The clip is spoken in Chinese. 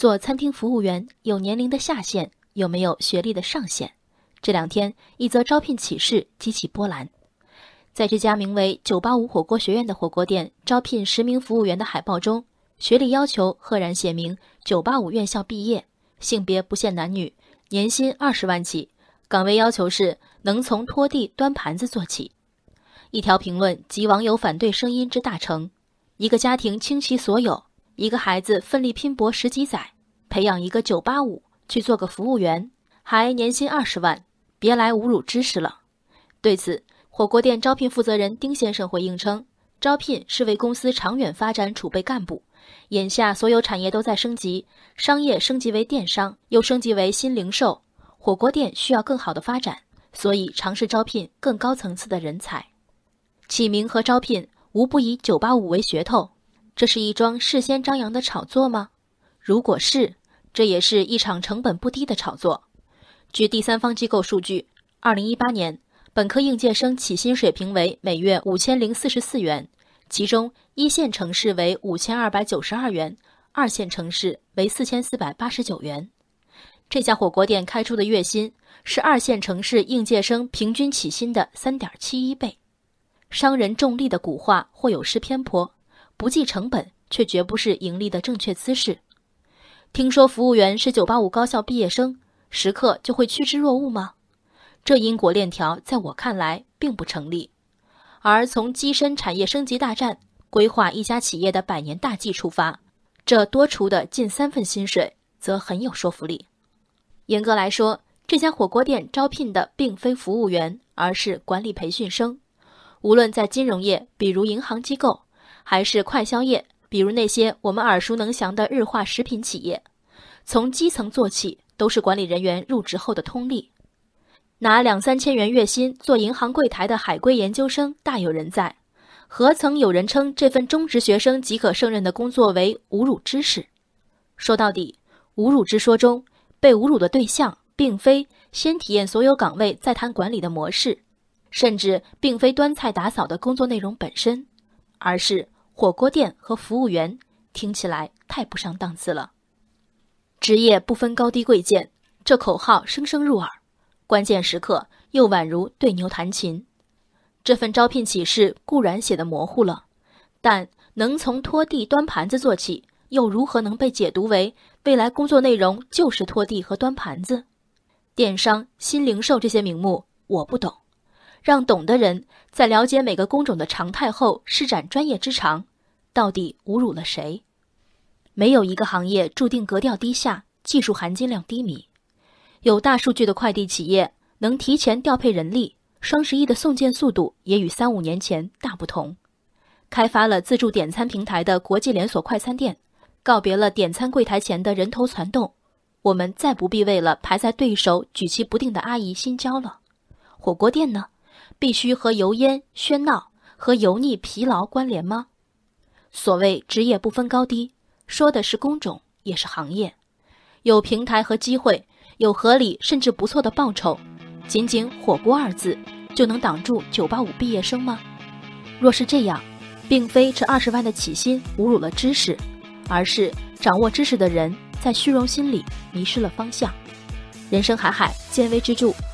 做餐厅服务员有年龄的下限，有没有学历的上限？这两天，一则招聘启事激起波澜。在这家名为“九八五火锅学院”的火锅店招聘十名服务员的海报中，学历要求赫然写明“九八五院校毕业”，性别不限男女，年薪二十万起，岗位要求是能从拖地、端盘子做起。一条评论集网友反对声音之大成：一个家庭倾其所有，一个孩子奋力拼搏十几载，培养一个九八五去做个服务员，还年薪二十万。别来侮辱知识了。对此，火锅店招聘负责人丁先生回应称：“招聘是为公司长远发展储备干部。眼下所有产业都在升级，商业升级为电商，又升级为新零售，火锅店需要更好的发展，所以尝试招聘更高层次的人才。起名和招聘无不以九八五为噱头，这是一桩事先张扬的炒作吗？如果是，这也是一场成本不低的炒作。”据第三方机构数据，二零一八年本科应届生起薪水平为每月五千零四十四元，其中一线城市为五千二百九十二元，二线城市为四千四百八十九元。这家火锅店开出的月薪是二线城市应届生平均起薪的三点七一倍。商人重利的古话或有失偏颇，不计成本却绝不是盈利的正确姿势。听说服务员是九八五高校毕业生。食客就会趋之若鹜吗？这因果链条在我看来并不成立。而从跻身产业升级大战、规划一家企业的百年大计出发，这多出的近三份薪水则很有说服力。严格来说，这家火锅店招聘的并非服务员，而是管理培训生。无论在金融业，比如银行机构，还是快消业，比如那些我们耳熟能详的日化食品企业，从基层做起。都是管理人员入职后的通例，拿两三千元月薪做银行柜台的海归研究生大有人在，何曾有人称这份中职学生即可胜任的工作为侮辱知识？说到底，侮辱之说中被侮辱的对象，并非先体验所有岗位再谈管理的模式，甚至并非端菜打扫的工作内容本身，而是火锅店和服务员，听起来太不上档次了。职业不分高低贵贱，这口号声声入耳，关键时刻又宛如对牛弹琴。这份招聘启事固然写的模糊了，但能从拖地端盘子做起，又如何能被解读为未来工作内容就是拖地和端盘子？电商、新零售这些名目我不懂，让懂的人在了解每个工种的常态后施展专业之长，到底侮辱了谁？没有一个行业注定格调低下、技术含金量低迷。有大数据的快递企业能提前调配人力，双十一的送件速度也与三五年前大不同。开发了自助点餐平台的国际连锁快餐店，告别了点餐柜台前的人头攒动，我们再不必为了排在对手举棋不定的阿姨心焦了。火锅店呢，必须和油烟喧闹和油腻疲劳关联吗？所谓职业不分高低。说的是工种，也是行业，有平台和机会，有合理甚至不错的报酬，仅仅“火锅”二字就能挡住九八五毕业生吗？若是这样，并非这二十万的起薪侮辱了知识，而是掌握知识的人在虚荣心里迷失了方向。人生海海，见微知著。